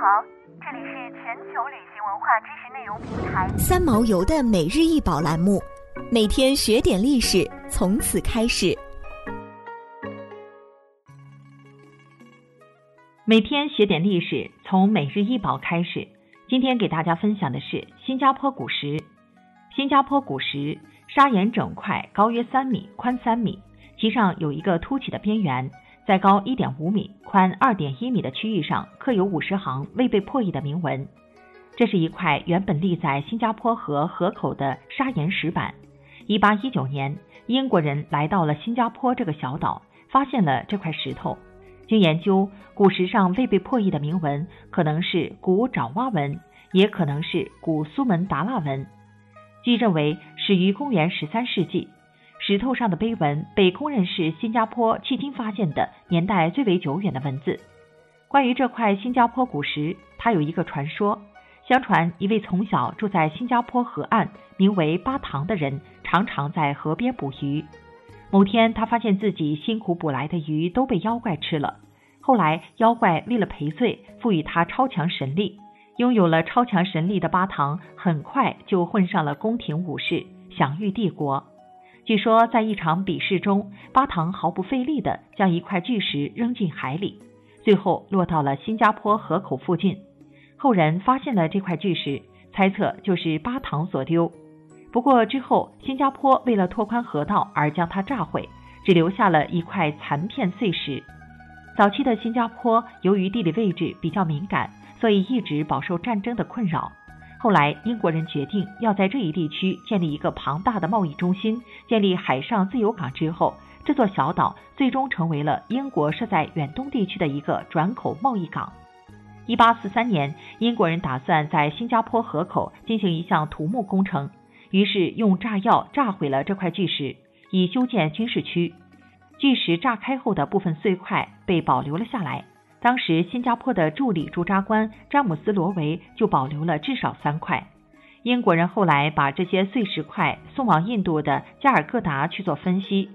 好，这里是全球旅行文化知识内容平台三毛游的每日一宝栏目，每天学点历史，从此开始。每天学点历史，从每日一宝开始。今天给大家分享的是新加坡古石。新加坡古石砂岩整块，高约三米，宽三米，其上有一个凸起的边缘。在高一点五米、宽二点一米的区域上刻有五十行未被破译的铭文。这是一块原本立在新加坡河河口的砂岩石板。一八一九年，英国人来到了新加坡这个小岛，发现了这块石头。经研究，古石上未被破译的铭文可能是古爪哇文，也可能是古苏门答腊文。据认为，始于公元十三世纪。石头上的碑文被公认是新加坡迄今发现的年代最为久远的文字。关于这块新加坡古石，它有一个传说：相传一位从小住在新加坡河岸、名为巴唐的人，常常在河边捕鱼。某天，他发现自己辛苦捕来的鱼都被妖怪吃了。后来，妖怪为了赔罪，赋予他超强神力。拥有了超强神力的巴唐，很快就混上了宫廷武士，享誉帝国。据说，在一场比试中，巴唐毫不费力地将一块巨石扔进海里，最后落到了新加坡河口附近。后人发现了这块巨石，猜测就是巴唐所丢。不过之后，新加坡为了拓宽河道而将它炸毁，只留下了一块残片碎石。早期的新加坡由于地理位置比较敏感，所以一直饱受战争的困扰。后来，英国人决定要在这一地区建立一个庞大的贸易中心，建立海上自由港之后，这座小岛最终成为了英国设在远东地区的一个转口贸易港。一八四三年，英国人打算在新加坡河口进行一项土木工程，于是用炸药炸毁了这块巨石，以修建军事区。巨石炸开后的部分碎块被保留了下来。当时，新加坡的助理驻扎官詹姆斯·罗维就保留了至少三块。英国人后来把这些碎石块送往印度的加尔各答去做分析，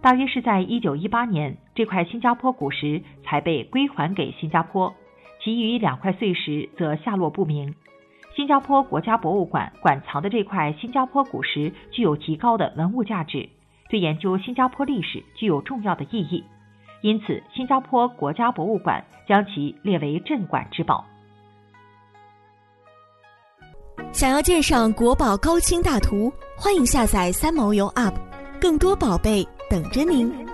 大约是在1918年，这块新加坡古石才被归还给新加坡，其余两块碎石则下落不明。新加坡国家博物馆馆藏的这块新加坡古石具有极高的文物价值，对研究新加坡历史具有重要的意义。因此，新加坡国家博物馆将其列为镇馆之宝。想要鉴赏国宝高清大图，欢迎下载三毛游 App，更多宝贝等着您。